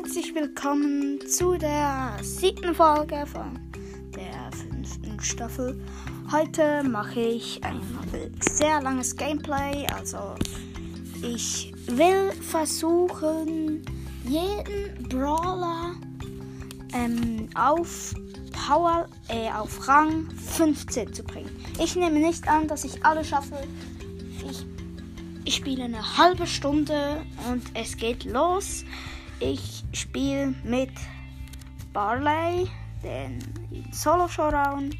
herzlich willkommen zu der siebten Folge von der fünften Staffel. Heute mache ich ein sehr langes Gameplay, also ich will versuchen, jeden Brawler ähm, auf Power, äh, auf Rang 15 zu bringen. Ich nehme nicht an, dass ich alle schaffe. Ich, ich spiele eine halbe Stunde und es geht los. Ich spiele mit Barley, den Solo Showdown,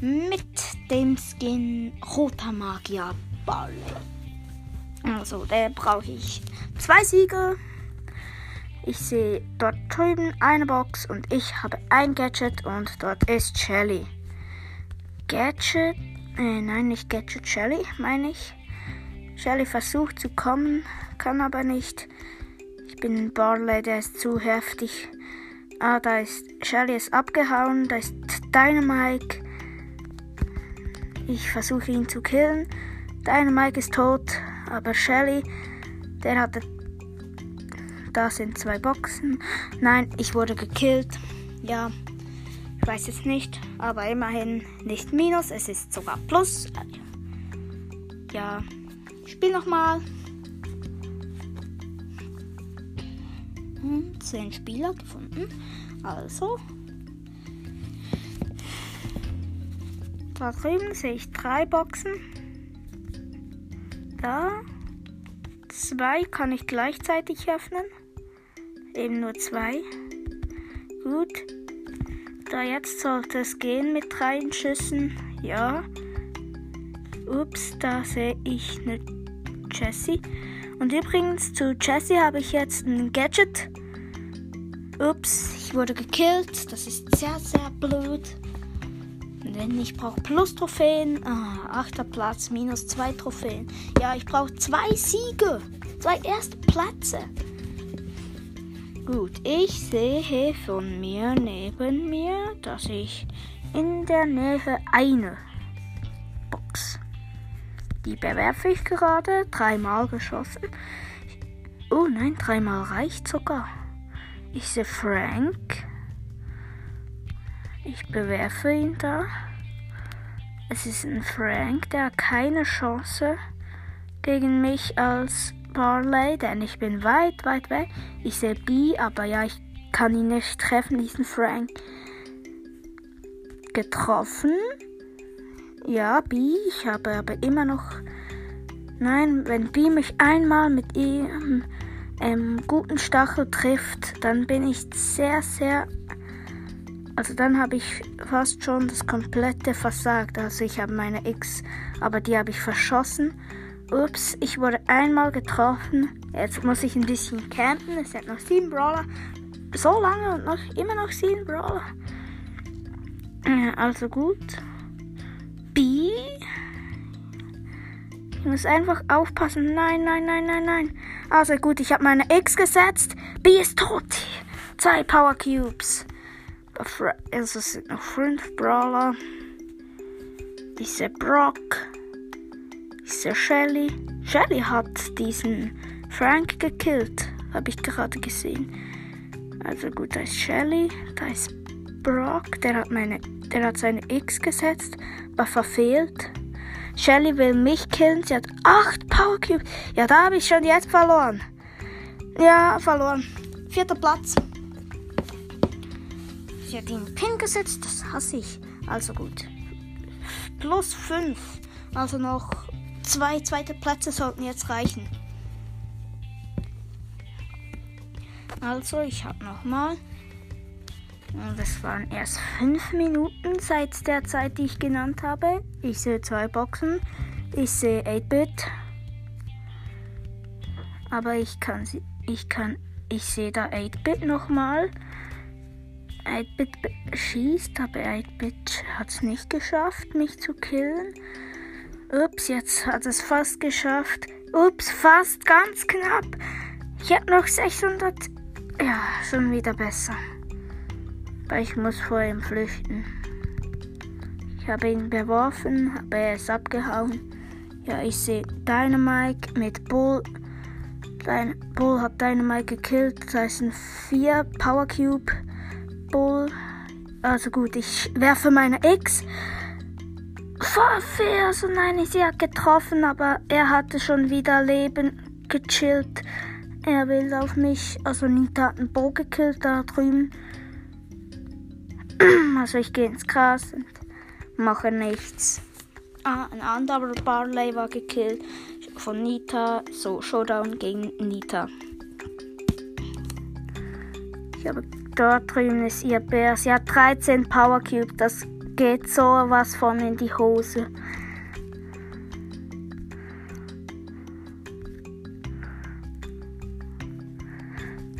mit dem Skin Roter Magier Barley. Also, der brauche ich zwei Siege. Ich sehe dort drüben eine Box und ich habe ein Gadget und dort ist Shelly. Gadget, äh, nein, nicht Gadget, Shelly, meine ich. Shelly versucht zu kommen, kann aber nicht bin ein Barley, der ist zu heftig. Ah, da ist Shelly ist abgehauen, da ist Dynamike. Ich versuche ihn zu killen. Dynamike ist tot, aber Shelly, der hatte. Da sind zwei Boxen. Nein, ich wurde gekillt. Ja, ich weiß jetzt nicht, aber immerhin nicht Minus, es ist sogar Plus. Ja, ich spiele nochmal. 10 Spieler gefunden. Also. Da drüben sehe ich drei Boxen. Da. Zwei kann ich gleichzeitig öffnen. Eben nur zwei. Gut. Da jetzt sollte es gehen mit drei Schüssen. Ja. Ups, da sehe ich eine Jessie. Und übrigens zu Jessie habe ich jetzt ein Gadget. Ups, ich wurde gekillt. Das ist sehr, sehr blöd. Denn ich brauche plus Trophäen. Ah, achter Platz, minus zwei Trophäen. Ja, ich brauche zwei Siege. Zwei erste Plätze. Gut, ich sehe von mir neben mir, dass ich in der Nähe eine die bewerfe ich gerade. Dreimal geschossen. Oh nein, dreimal reicht sogar. Ich sehe Frank. Ich bewerfe ihn da. Es ist ein Frank, der hat keine Chance gegen mich als Barley, denn ich bin weit, weit weg. Ich sehe B, aber ja, ich kann ihn nicht treffen, diesen Frank. Getroffen. Ja, B. Ich habe aber immer noch. Nein, wenn B mich einmal mit ihrem ähm, guten Stachel trifft, dann bin ich sehr, sehr. Also dann habe ich fast schon das komplette versagt. Also ich habe meine X, aber die habe ich verschossen. Ups, ich wurde einmal getroffen. Jetzt muss ich ein bisschen campen. Es sind noch sieben Brawler. So lange und noch immer noch sieben Brawler. Also gut. Ich muss einfach aufpassen. Nein, nein, nein, nein, nein. Also gut, ich habe meine X gesetzt. B ist tot. Zwei Power Cubes. Es sind noch fünf Brawler. Sehe Brock. Sehe Shelly. Shelly hat diesen Frank gekillt. Habe ich gerade gesehen. Also gut, da ist Shelly. Da ist Brock. Der hat, meine, der hat seine X gesetzt aber verfehlt. Shelly will mich killen. Sie hat 8 Power Cubes. Ja, da habe ich schon jetzt verloren. Ja, verloren. Vierter Platz. Sie hat ihn Pin gesetzt. Das hasse ich. Also gut. Plus 5. Also noch zwei zweite Plätze sollten jetzt reichen. Also, ich habe nochmal und es waren erst fünf Minuten seit der Zeit, die ich genannt habe. Ich sehe zwei Boxen. Ich sehe 8-Bit. Aber ich kann sie. Ich kann. Ich sehe da 8-Bit nochmal. 8-Bit schießt, aber 8-Bit hat es nicht geschafft, mich zu killen. Ups, jetzt hat es fast geschafft. Ups, fast, ganz knapp. Ich habe noch 600. Ja, schon wieder besser. Aber ich muss vor ihm flüchten. Ich habe ihn beworfen, aber er ist abgehauen. Ja, ich sehe Dynamite mit Bull. Dein Bull hat Dynamite gekillt. Das heißt ein 4 Power Cube Bull. Also gut, ich werfe meine X. Also nein, sie hat getroffen, aber er hatte schon wieder Leben gechillt. Er will auf mich. Also Nita hat einen Bo gekillt da drüben. Also ich gehe ins Gras und mache nichts. Ah, ein anderer Barley war gekillt von Nita. So, Showdown gegen Nita. Ich habe dort drüben ist ihr Bär. Sie hat 13 Power Cube. Das geht so was von in die Hose.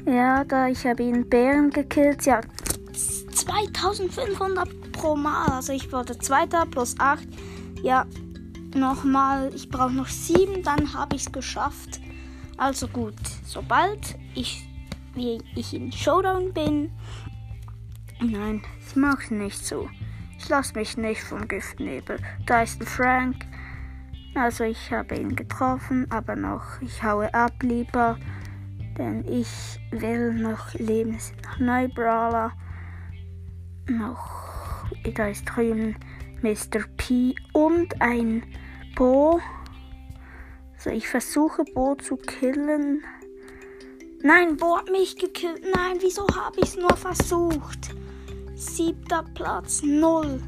Ja, da ich habe ihn Bären gekillt. Sie hat 2500 pro Mal. Also ich wurde Zweiter plus 8. Ja, nochmal. Ich brauche noch 7, dann habe ich es geschafft. Also gut, sobald ich, wie ich in Showdown bin. Nein, ich mache es nicht so. Ich lasse mich nicht vom Giftnebel. Da ist ein Frank. Also ich habe ihn getroffen, aber noch, ich haue ab lieber. Denn ich will noch leben. Es Brawler noch, da ist drüben Mr. P und ein Bo. So, ich versuche Bo zu killen. Nein, Bo hat mich gekillt. Nein, wieso habe ich es nur versucht? Siebter Platz, null.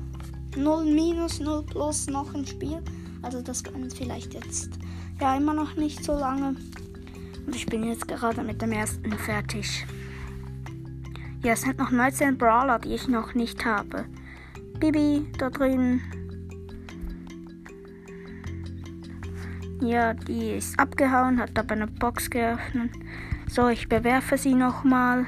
Null minus, null plus noch ein Spiel. Also das kann vielleicht jetzt ja immer noch nicht so lange. Und ich bin jetzt gerade mit dem ersten fertig. Ja, es sind noch 19 Brawler, die ich noch nicht habe. Bibi, da drüben. Ja, die ist abgehauen, hat aber eine Box geöffnet. So, ich bewerfe sie nochmal.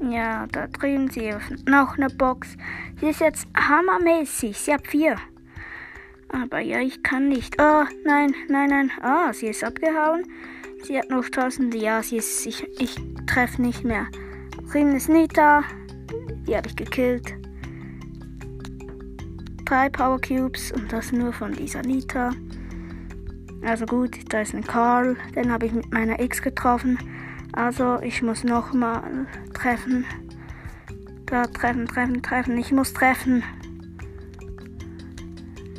Ja, da drüben, sie öffnet noch eine Box. Sie ist jetzt hammermäßig. Sie hat vier. Aber ja, ich kann nicht. Oh, nein, nein, nein. Ah, sie ist abgehauen. Sie hat noch 1000. Ja, sie ist. Ich, ich treffe nicht mehr. Rin ist Nita. Die habe ich gekillt. Drei Power Cubes und das nur von dieser Nita. Also gut, da ist ein Karl. Den habe ich mit meiner X getroffen. Also ich muss nochmal treffen. Da treffen, treffen, treffen. Ich muss treffen.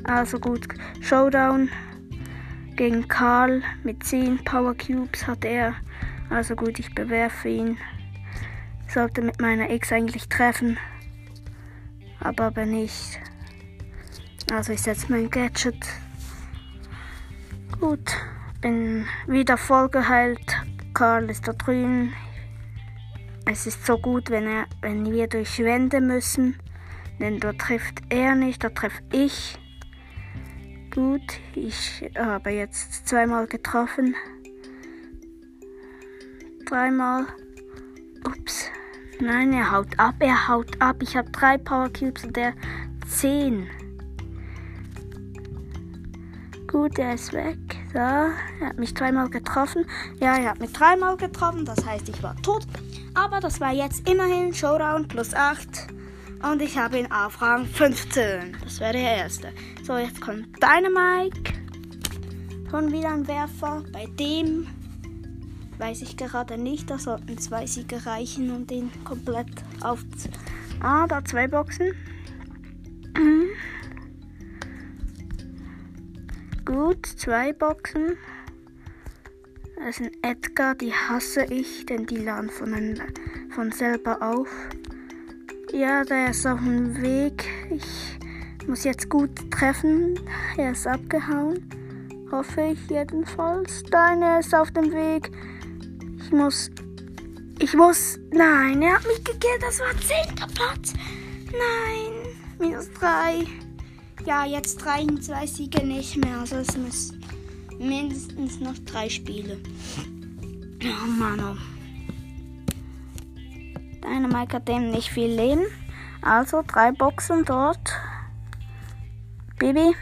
Also gut, Showdown gegen Karl mit 10 Power Cubes hat er. Also gut, ich bewerfe ihn. Sollte mit meiner X eigentlich treffen. Aber aber nicht. Also ich setze mein Gadget. Gut, bin wieder voll geheilt. Karl ist da drüben. Es ist so gut, wenn, er, wenn wir durch Wände müssen. Denn da trifft er nicht, da treffe ich. Gut, ich habe jetzt zweimal getroffen. Dreimal. Ups. Nein, er haut ab, er haut ab. Ich habe drei Power Cubes und der zehn. Gut, er ist weg. So, er hat mich dreimal getroffen. Ja, er hat mich dreimal getroffen. Das heißt, ich war tot. Aber das war jetzt immerhin Showdown plus 8. Und ich habe ihn auf Rang 15. Das wäre der erste. So, jetzt kommt Dynamike. Schon wieder ein Werfer. Bei dem weiß ich gerade nicht. Da sollten zwei Siege reichen, um den komplett auf. Ah, da zwei Boxen. Gut, zwei Boxen. Das ein Edgar, die hasse ich, denn die laden von, von selber auf. Ja, der ist auf dem Weg. Ich muss jetzt gut treffen. Er ist abgehauen. Hoffe ich jedenfalls. Deine ist auf dem Weg. Ich muss. Ich muss. Nein, er hat mich gekillt. Das war 10. Platz. Nein. Minus 3. Ja, jetzt reichen zwei Siege nicht mehr. Also es müssen mindestens noch drei Spiele. Oh Mann. Oh. Dynamike hat dem nicht viel Leben. Also drei Boxen dort. Baby.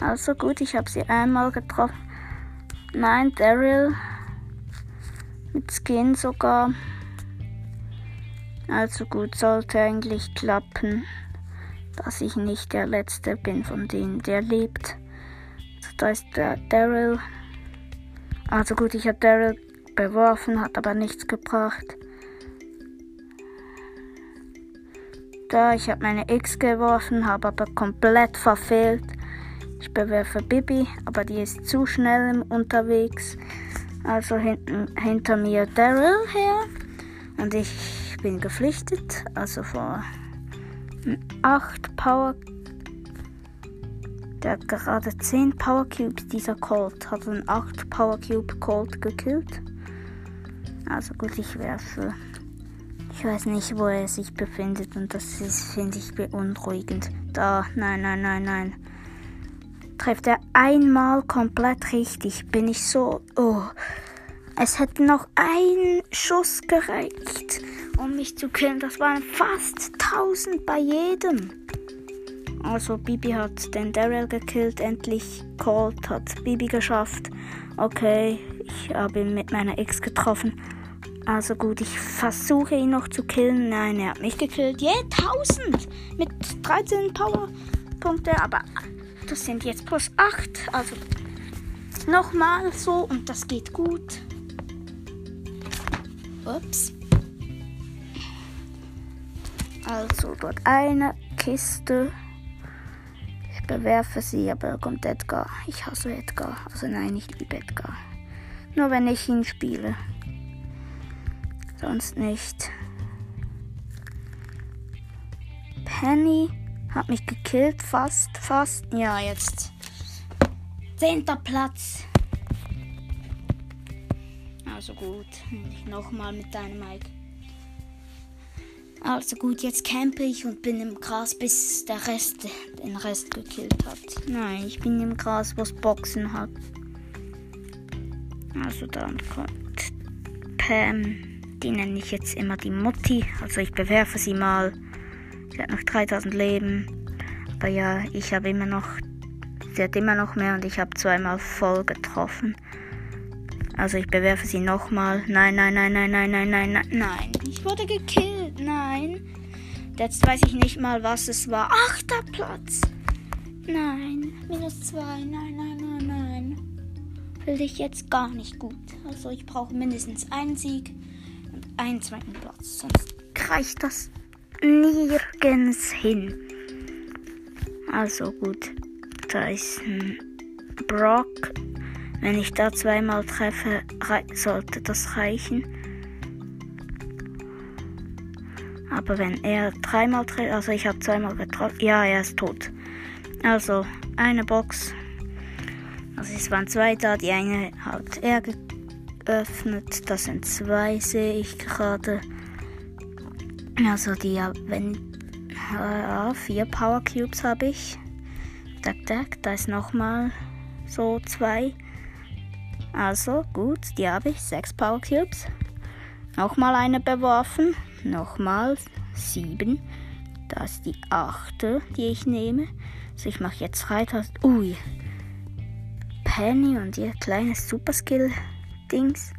Also gut, ich habe sie einmal getroffen. Nein, Daryl. Mit Skin sogar. Also gut, sollte eigentlich klappen. dass ich nicht der Letzte bin von denen, der lebt. Also da ist der Daryl. Also gut, ich habe Daryl beworfen, hat aber nichts gebracht. Da, ich habe meine X geworfen, habe aber komplett verfehlt. Ich bewerfe Bibi, aber die ist zu schnell unterwegs. Also hinten, hinter mir Daryl her. Und ich bin geflüchtet. Also vor 8 Power. Der hat gerade 10 Power Cubes. Dieser Colt hat einen 8 Power Cube Colt gekillt. Also gut, ich werfe. Ich weiß nicht, wo er sich befindet und das ist, finde ich, beunruhigend. Da, nein, nein, nein, nein. Trifft er einmal komplett richtig, bin ich so. Oh. Es hätte noch ein Schuss gereicht, um mich zu killen. Das waren fast 1000 bei jedem. Also Bibi hat den Daryl gekillt, endlich Colt hat Bibi geschafft. Okay, ich habe ihn mit meiner Ex getroffen. Also gut, ich versuche ihn noch zu killen. Nein, er hat mich gekillt. Yeah, 1000 mit 13 Powerpunkte, aber das sind jetzt plus 8. Also nochmal so und das geht gut. Ups. Also dort eine Kiste. Ich bewerfe sie, aber kommt Edgar. Ich hasse Edgar. Also nein, ich liebe Edgar. Nur wenn ich ihn spiele. Sonst nicht. Penny hat mich gekillt, fast, fast. Ja, jetzt. Zehnter Platz. Also gut. Nochmal mit deinem Mike. Also gut, jetzt campe ich und bin im Gras, bis der Rest den Rest gekillt hat. Nein, ich bin im Gras, was Boxen hat. Also dann kommt Pam. Die nenne ich jetzt immer die Mutti. Also ich bewerfe sie mal. Sie hat noch 3000 Leben. Aber ja, ich habe immer noch. Sie hat immer noch mehr und ich habe zweimal voll getroffen. Also ich bewerfe sie nochmal. Nein, nein, nein, nein, nein, nein, nein, nein, nein. Ich wurde gekillt. Nein. Jetzt weiß ich nicht mal, was es war. Achter Platz. Nein. Minus zwei. Nein, nein, nein, nein. Will ich jetzt gar nicht gut. Also ich brauche mindestens einen Sieg einen zweiten Platz. Sonst reicht das nirgends hin. Also gut, da ist ein Brock. Wenn ich da zweimal treffe, sollte das reichen. Aber wenn er dreimal trifft, also ich habe zweimal getroffen, ja, er ist tot. Also eine Box. Also es waren zwei da, die eine hat er geöffnet. Das sind zwei, sehe ich gerade. Also die, wenn ja, vier Power Cubes habe ich. Tack, tack, da ist nochmal so zwei. Also gut, die habe ich. Sechs Power Cubes. Nochmal eine beworfen. Nochmal sieben. Das ist die achte, die ich nehme. Also ich mache jetzt 3000. Ui. Penny und ihr kleines Superskill-Dings.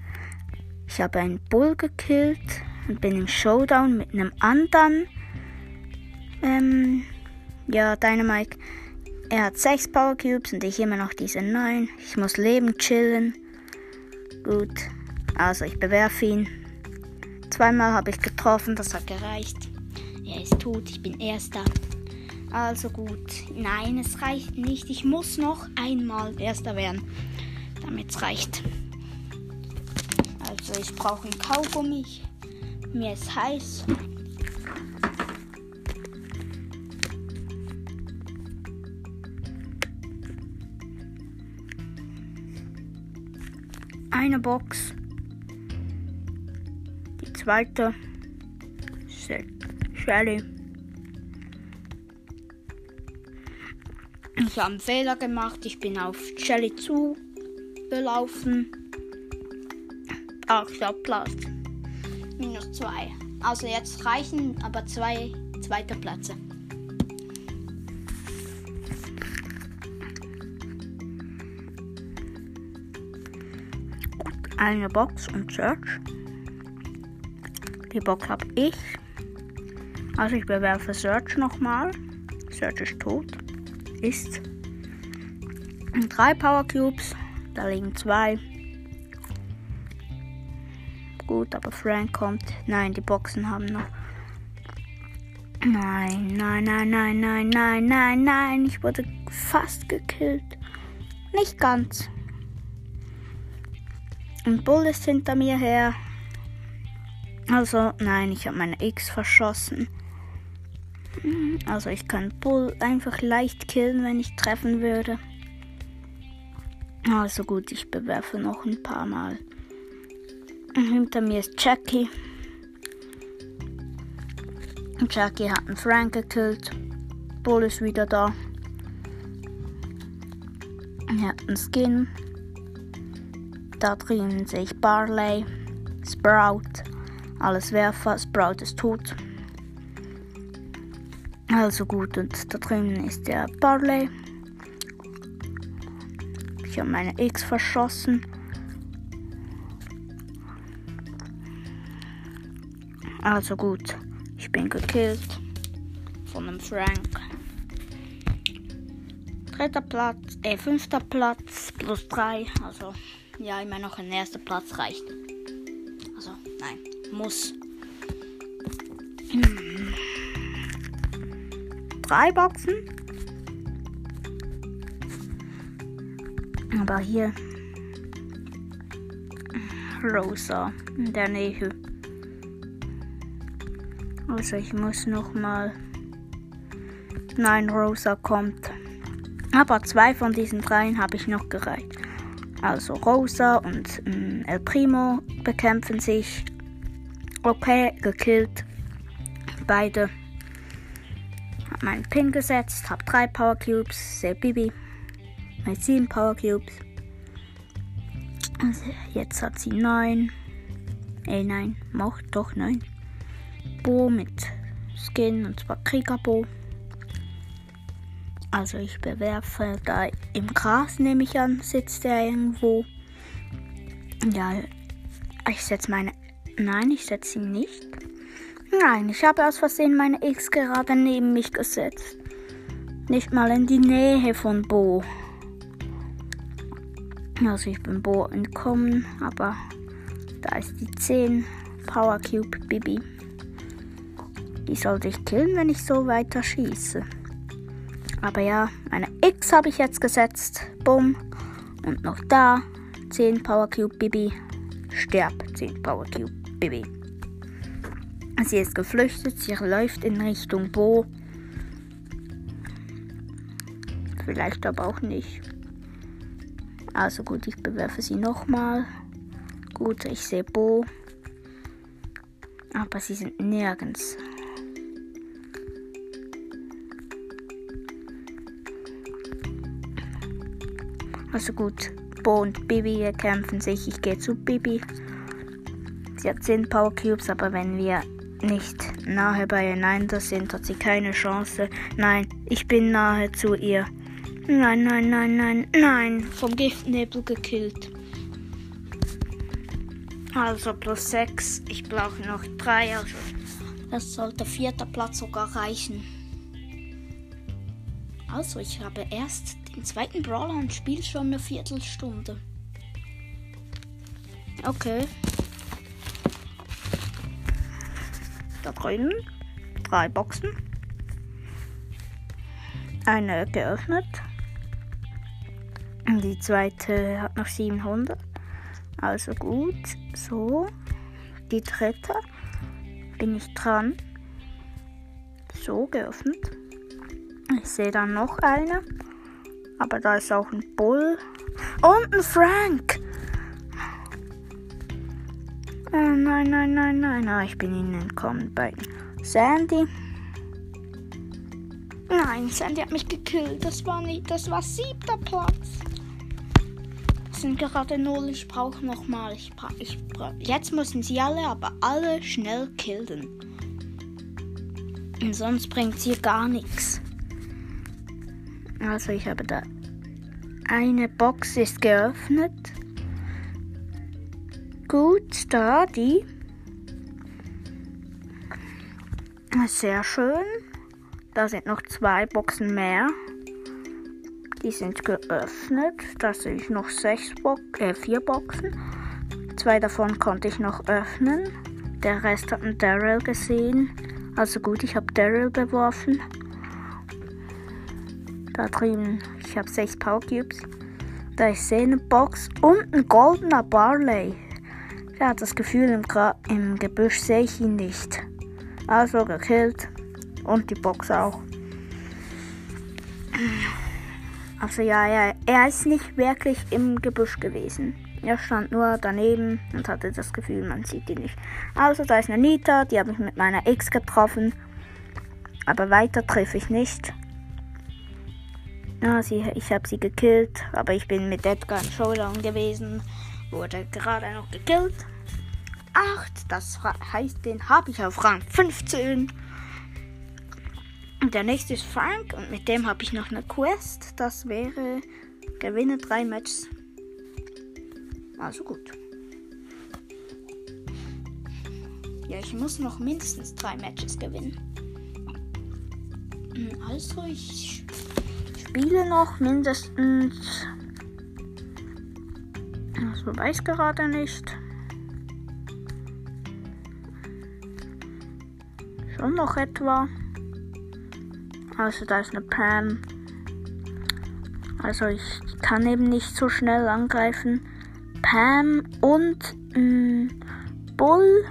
Ich habe einen Bull gekillt und bin im Showdown mit einem anderen. Ähm, ja, Dynamite. Er hat 6 Power Cubes und ich immer noch diese 9. Ich muss leben, chillen. Gut. Also ich bewerfe ihn. Zweimal habe ich getroffen, das hat gereicht. Er ist tot, ich bin erster. Also gut. Nein, es reicht nicht. Ich muss noch einmal erster werden, damit es reicht. Also ich brauche ein Kaugummi. Mir ist heiß. Eine Box. Die zweite. Shelly. Ich habe einen Fehler gemacht. Ich bin auf Shelly zugelaufen. Achter Platz. Minus zwei. Also jetzt reichen aber zwei zweite Plätze. Eine Box und Search. Die Box habe ich. Also ich bewerfe Search nochmal. Search ist tot. Ist. Drei Power Cubes. Da liegen zwei. Gut, aber Frank kommt. Nein, die Boxen haben noch. Nein, nein, nein, nein, nein, nein, nein, nein. Ich wurde fast gekillt. Nicht ganz. Und Bull ist hinter mir her. Also, nein, ich habe meine X verschossen. Also, ich kann Bull einfach leicht killen, wenn ich treffen würde. Also gut, ich bewerfe noch ein paar Mal. Hinter mir ist Jackie. Jackie hat einen Frank gekillt. Bull ist wieder da. Er hat einen Skin. Da drüben sehe ich Barley, Sprout, alles Werfer. Sprout ist tot. Also gut, und da drüben ist der Barley. Ich habe meine X verschossen. Also gut, ich bin gekillt von einem Frank. Dritter Platz, äh, fünfter Platz plus drei. Also, ja, immer noch ein erster Platz reicht. Also, nein, muss. Hm. Drei Boxen. Aber hier Rosa in der Nähe. Also ich muss noch mal. Nein, Rosa kommt. Aber zwei von diesen dreien habe ich noch gereicht. Also Rosa und ähm, El Primo bekämpfen sich. Okay, gekillt. Beide. Hab meinen Pin gesetzt, hab drei Power Cubes, sehr Bibi. Mit sieben Power Cubes. Also jetzt hat sie neun. Äh, nein, macht doch neun. Bo mit Skin und zwar Kriegerbo. Also ich bewerfe da im Gras, nehme ich an, sitzt er irgendwo. Ja, ich setze meine. Nein, ich setze ihn nicht. Nein, ich habe aus Versehen meine X gerade neben mich gesetzt. Nicht mal in die Nähe von Bo. Also ich bin Bo entkommen, aber da ist die 10 Power Cube Bibi. Die sollte ich killen, wenn ich so weiter schieße. Aber ja, meine X habe ich jetzt gesetzt. Bumm. Und noch da. 10 Power Cube Bibi. Sterb. 10 Power Cube Bibi. Sie ist geflüchtet. Sie läuft in Richtung Bo. Vielleicht aber auch nicht. Also gut, ich bewerfe sie nochmal. Gut, ich sehe Bo. Aber sie sind nirgends. Also gut, Bo und Bibi kämpfen sich. Ich gehe zu Bibi. Sie hat 10 Power Cubes, aber wenn wir nicht nahe beieinander sind, hat sie keine Chance. Nein, ich bin nahe zu ihr. Nein, nein, nein, nein, nein. Vom Giftnebel gekillt. Also plus 6. Ich brauche noch 3. Also das sollte vierter Platz sogar reichen. Also ich habe erst den zweiten Brawler und spiele schon eine Viertelstunde. Okay. Da drüben drei Boxen. Eine geöffnet. Die zweite hat noch 700. Also gut. So. Die dritte bin ich dran. So geöffnet. Ich sehe dann noch eine. Aber da ist auch ein Bull. Und ein Frank. Oh, nein, nein, nein, nein. Ah, ich bin ihnen entkommen bei Sandy. Nein, Sandy hat mich gekillt. Das war nicht. Das war siebter Platz. Es sind gerade null. Ich brauche noch mal. Ich, bra ich bra Jetzt müssen sie alle, aber alle schnell killen. Und sonst bringt sie gar nichts. Also ich habe da eine Box ist geöffnet. Gut, da die. Sehr schön. Da sind noch zwei Boxen mehr. Die sind geöffnet. Da sehe ich noch sechs Bo äh, vier Boxen. Zwei davon konnte ich noch öffnen. Der Rest hat ein Daryl gesehen. Also gut, ich habe Daryl beworfen. Drüben, ich habe sechs Power Cubes. Da sehe eine Box und ein goldener Barley. Der hat das Gefühl, im, Gra im Gebüsch sehe ich ihn nicht. Also gekillt. Und die Box auch. Also ja, ja, er ist nicht wirklich im Gebüsch gewesen. Er stand nur daneben und hatte das Gefühl, man sieht ihn nicht. Also da ist eine Nita, die habe ich mit meiner X getroffen. Aber weiter treffe ich nicht. Ja, sie, ich habe sie gekillt, aber ich bin mit Edgar im Showdown gewesen. Wurde gerade noch gekillt. 8, das heißt, den habe ich auf Rang 15. Und der nächste ist Frank und mit dem habe ich noch eine Quest. Das wäre gewinne drei Matches. Also gut. Ja, ich muss noch mindestens drei Matches gewinnen. Hm, also ich spiele noch mindestens. Also weiß gerade nicht. Schon noch etwa. Also da ist eine Pam. Also ich kann eben nicht so schnell angreifen. Pam und mh, mm, Bull.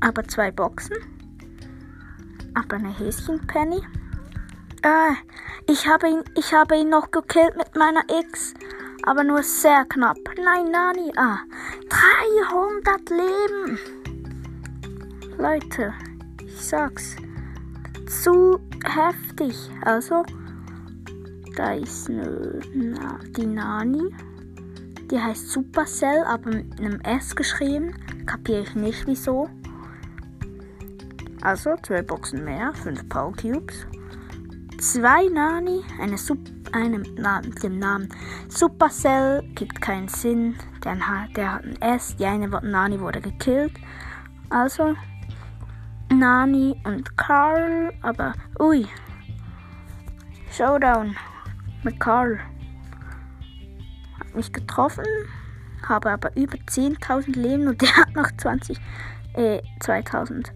Aber zwei Boxen. Aber eine Häschenpenny. Äh, ich habe ihn, ich habe ihn noch gekillt mit meiner X. Aber nur sehr knapp. Nein, Nani. Ah, 300 Leben. Leute, ich sag's zu heftig. Also, da ist eine, na, die Nani. Die heißt Supercell, aber mit einem S geschrieben. Kapiere ich nicht wieso. Also, zwei Boxen mehr, fünf Power Cubes. Zwei Nani, eine Sup eine mit dem Namen Supercell, gibt keinen Sinn. Der, der hat ein S, die eine Nani wurde gekillt. Also, Nani und Carl, aber ui. Showdown mit Carl. Hat mich getroffen, habe aber über 10.000 Leben und der hat noch 20, äh, 2000.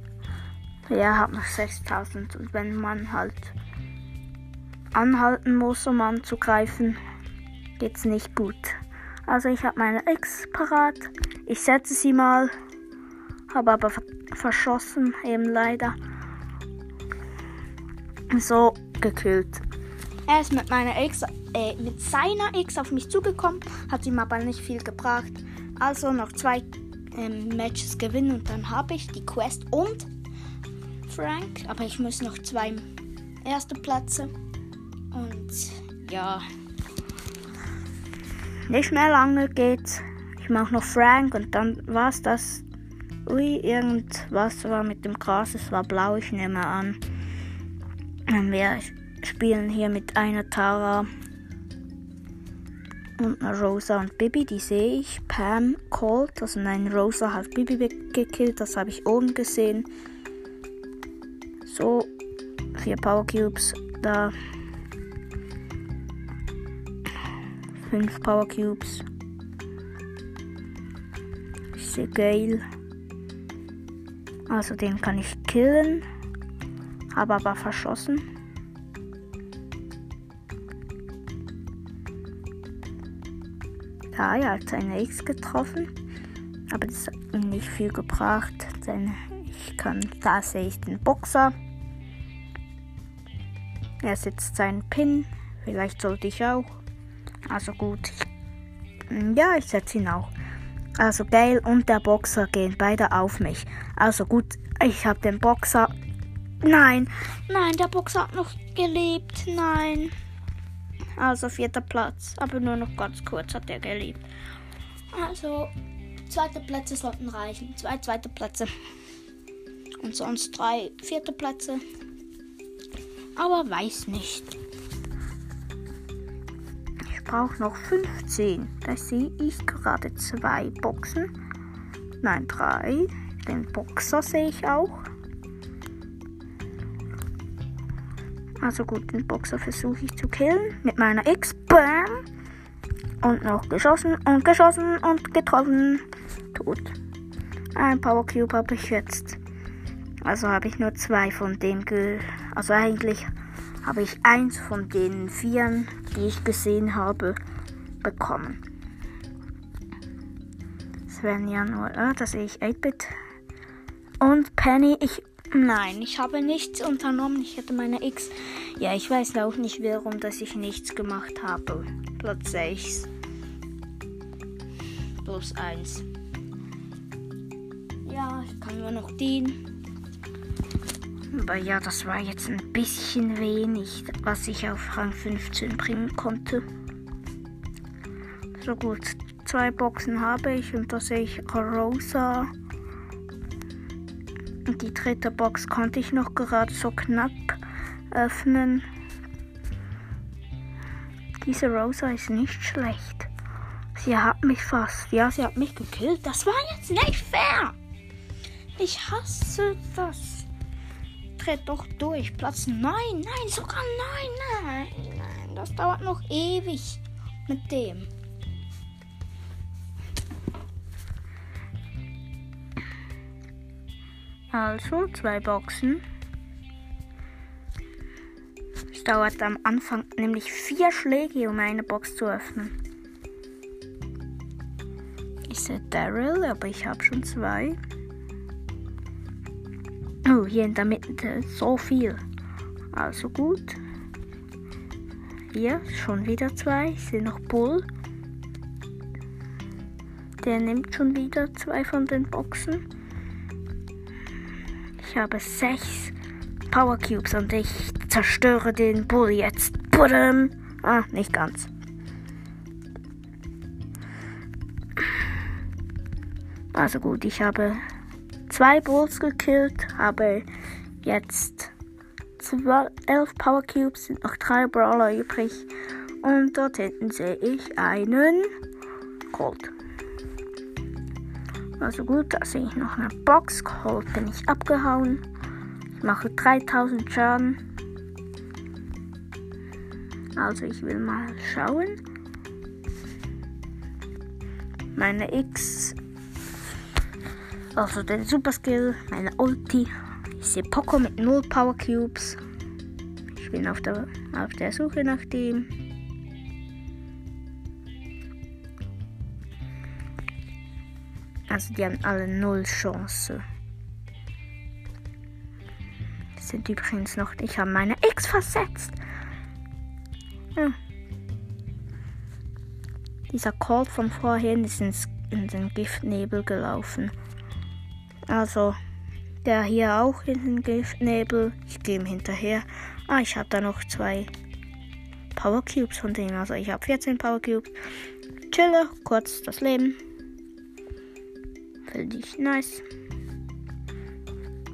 Er hat noch 6000 und wenn man halt anhalten muss, um anzugreifen, geht's nicht gut. Also ich habe meine Ex parat. Ich setze sie mal, habe aber verschossen, eben leider. So gekillt. Er ist mit meiner Ex, äh, mit seiner Ex auf mich zugekommen, hat ihm aber nicht viel gebracht. Also noch zwei ähm, Matches gewinnen und dann habe ich die Quest und Frank. Aber ich muss noch zwei erste Plätze. Und ja. Nicht mehr lange geht's. Ich mache noch Frank und dann war's das Ui, irgendwas war mit dem Gras. Es war blau, ich nehme an. Wir spielen hier mit einer Tara und einer Rosa und Bibi, die sehe ich. Pam Colt, also nein, Rosa hat Bibi gekillt, das habe ich oben gesehen. So, vier Power Cubes da. Fünf Power Cubes. Sehe Gale. Also den kann ich killen. Habe aber verschossen. Ja, er hat seine X getroffen. Aber das hat ihm nicht viel gebracht. Denn ich kann, da sehe ich den Boxer. Er setzt seinen Pin. Vielleicht sollte ich auch. Also gut. Ja, ich setze ihn auch. Also Gail und der Boxer gehen beide auf mich. Also gut, ich habe den Boxer. Nein, nein, der Boxer hat noch gelebt. Nein. Also vierter Platz. Aber nur noch ganz kurz hat er gelebt. Also zweite Plätze sollten reichen. Zwei zweite Plätze. Und sonst drei vierte Plätze. Aber weiß nicht brauche noch 15. Da sehe ich gerade zwei Boxen. Nein, drei. Den Boxer sehe ich auch. Also gut, den Boxer versuche ich zu killen mit meiner X. Bam! Und noch geschossen und geschossen und getroffen. Tot. Ein Power Cube habe ich jetzt. Also habe ich nur zwei von dem ge. Also eigentlich habe ich eins von den vieren, die ich gesehen habe, bekommen. Das wären ja nur, äh, da sehe ich 8-Bit. Und Penny, ich. Nein, ich habe nichts unternommen. Ich hätte meine X. Ja, ich weiß auch nicht, warum, dass ich nichts gemacht habe. Platz 6. Plus 1. Ja, ich kann nur noch dienen. Aber ja, das war jetzt ein bisschen wenig, was ich auf Rang 15 bringen konnte. So gut, zwei Boxen habe ich und da sehe ich Rosa. Und die dritte Box konnte ich noch gerade so knapp öffnen. Diese Rosa ist nicht schlecht. Sie hat mich fast. Ja, sie hat mich gekillt. Das war jetzt nicht fair. Ich hasse das. Dreht doch durch. Platz 9. Nein, sogar 9. Nein, nein. Das dauert noch ewig mit dem. Also zwei Boxen. Es dauert am Anfang nämlich vier Schläge, um eine Box zu öffnen. Ich sehe Daryl, aber ich habe schon zwei. Oh, hier in der Mitte so viel. Also gut. Hier schon wieder zwei. Ich sehe noch Bull. Der nimmt schon wieder zwei von den Boxen. Ich habe sechs Power Cubes und ich zerstöre den Bull jetzt. Budum. Ah, nicht ganz. Also gut, ich habe zwei Bulls gekillt, habe jetzt 12, 11 Power Cubes, sind noch drei Brawler übrig. Und dort hinten sehe ich einen Colt. Also gut, da sehe ich noch eine Box. Cold bin ich abgehauen. Ich mache 3000 Schaden. Also ich will mal schauen. Meine X. Also den Super Skill, meine Ulti. Ich sehe Poco mit 0 Power Cubes. Ich bin auf der, auf der Suche nach dem. Also die haben alle null Chance. Die sind übrigens noch. Ich habe meine X versetzt. Ja. Dieser Colt von vorhin ist ins, in den Giftnebel gelaufen. Also der hier auch in den Giftnebel. Ich gehe ihm hinterher. Ah, ich habe da noch zwei Power Cubes von denen. Also ich habe 14 Power Cubes. Chille kurz das Leben. Finde ich nice.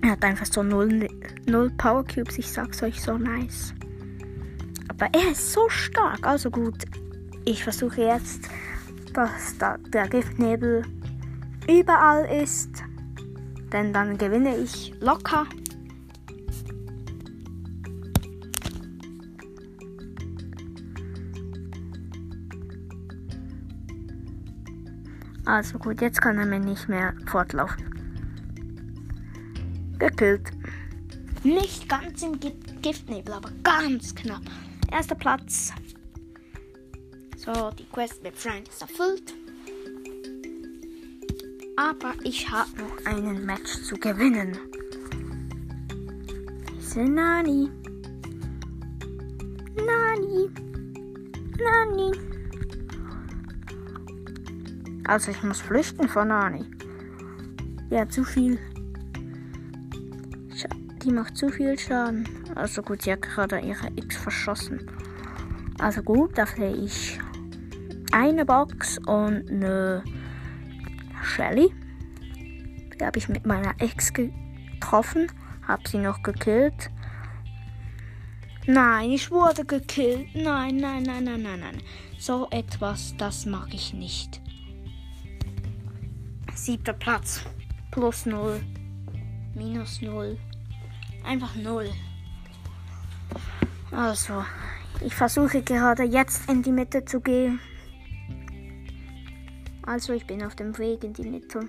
Er hat einfach so null, null Power Cubes. Ich sag's euch so nice. Aber er ist so stark. Also gut. Ich versuche jetzt, dass da der Giftnebel überall ist. Denn dann gewinne ich locker. Also gut, jetzt kann er mir nicht mehr fortlaufen. Gekillt. Nicht ganz im Giftnebel, aber ganz knapp. Erster Platz. So, die Quest mit Friend ist erfüllt. Aber ich habe noch einen Match zu gewinnen. Nani. Nani. Nani. Also ich muss flüchten von Nani. Ja, zu viel. Die macht zu viel Schaden. Also gut, sie hat gerade ihre X verschossen. Also gut, da ich eine Box und eine Shelly. Die habe ich mit meiner Ex getroffen. Habe sie noch gekillt. Nein, ich wurde gekillt. Nein, nein, nein, nein, nein, nein. So etwas, das mag ich nicht. Siebter Platz. Plus 0. Minus 0. Einfach 0. Also, ich versuche gerade jetzt in die Mitte zu gehen. Also, ich bin auf dem Weg in die Mitte.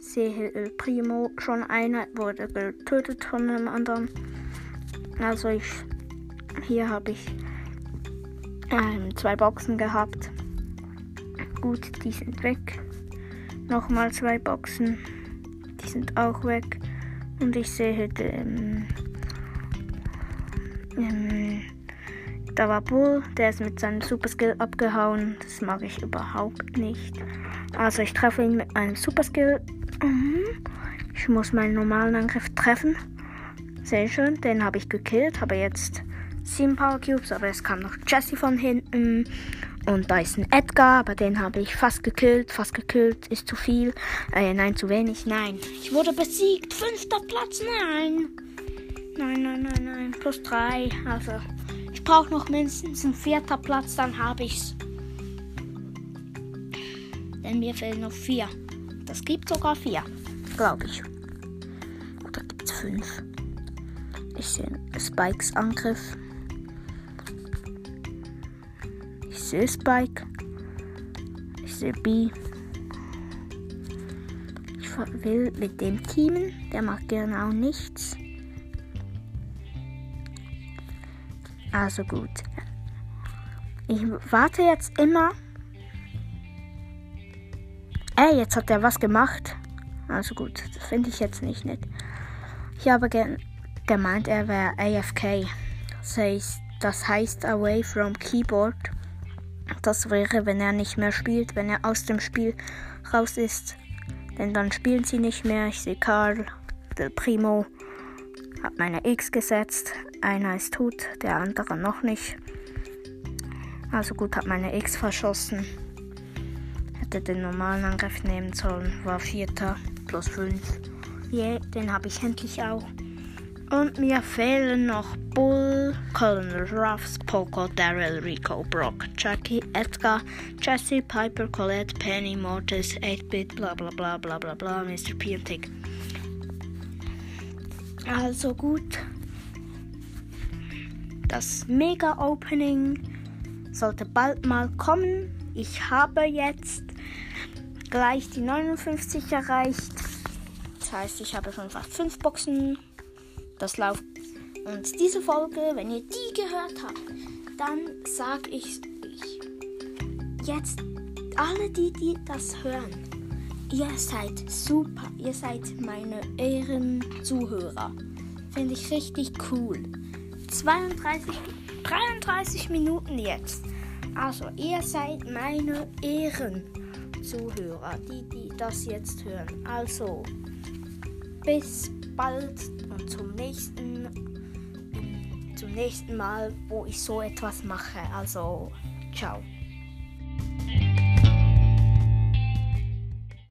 Sehe El Primo schon einer wurde getötet von einem anderen. Also, ich hier habe ich ähm, zwei Boxen gehabt. Gut, die sind weg. Nochmal zwei Boxen. Die sind auch weg. Und ich sehe den. Ähm, da war Bull, der ist mit seinem Superskill abgehauen. Das mag ich überhaupt nicht. Also ich treffe ihn mit einem Superskill. Mhm. Ich muss meinen normalen Angriff treffen. Sehr schön, den habe ich gekillt. Habe jetzt 7 Power Cubes, aber es kam noch Jesse von hinten. Und da ist ein Edgar, aber den habe ich fast gekillt. Fast gekillt ist zu viel. Äh, nein, zu wenig. Nein. Ich wurde besiegt. Fünfter Platz. Nein. Nein, nein, nein, nein. Plus drei. Also, ich brauche noch mindestens einen vierter Platz, dann habe ich's. Denn mir fehlen noch vier. Das gibt sogar vier. Glaube ich. Oder gibt es fünf? Ich sehe Spikes Angriff. sehe Spike. Ich sehe B. Ich will mit dem teamen. Der macht gerne auch nichts. Also gut. Ich warte jetzt immer. Ey, jetzt hat er was gemacht. Also gut, das finde ich jetzt nicht nett. Ich habe ge gemeint, er wäre AFK. Das heißt, Away from Keyboard. Das wäre, wenn er nicht mehr spielt, wenn er aus dem Spiel raus ist. Denn dann spielen sie nicht mehr. Ich sehe Karl, Del Primo, hat meine X gesetzt. Einer ist tot, der andere noch nicht. Also gut, hat meine X verschossen. Hätte den normalen Angriff nehmen sollen. War vierter plus fünf. Yeah, den habe ich endlich auch. Und mir fehlen noch Bull, Colonel Ruffs, Poco, Daryl, Rico, Brock, Jackie, Edgar, Jesse, Piper, Colette, Penny, Mortis, 8-Bit, bla bla bla bla bla bla, Mr. P. Also gut. Das Mega-Opening sollte bald mal kommen. Ich habe jetzt gleich die 59 erreicht. Das heißt, ich habe 5 Boxen das läuft. Und diese Folge, wenn ihr die gehört habt, dann sag ich jetzt alle die, die das hören, ihr seid super. Ihr seid meine Ehrenzuhörer. Finde ich richtig cool. 32, 33 Minuten jetzt. Also, ihr seid meine Ehrenzuhörer, die, die das jetzt hören. Also, bis bald und zum nächsten, zum nächsten Mal, wo ich so etwas mache. Also, ciao.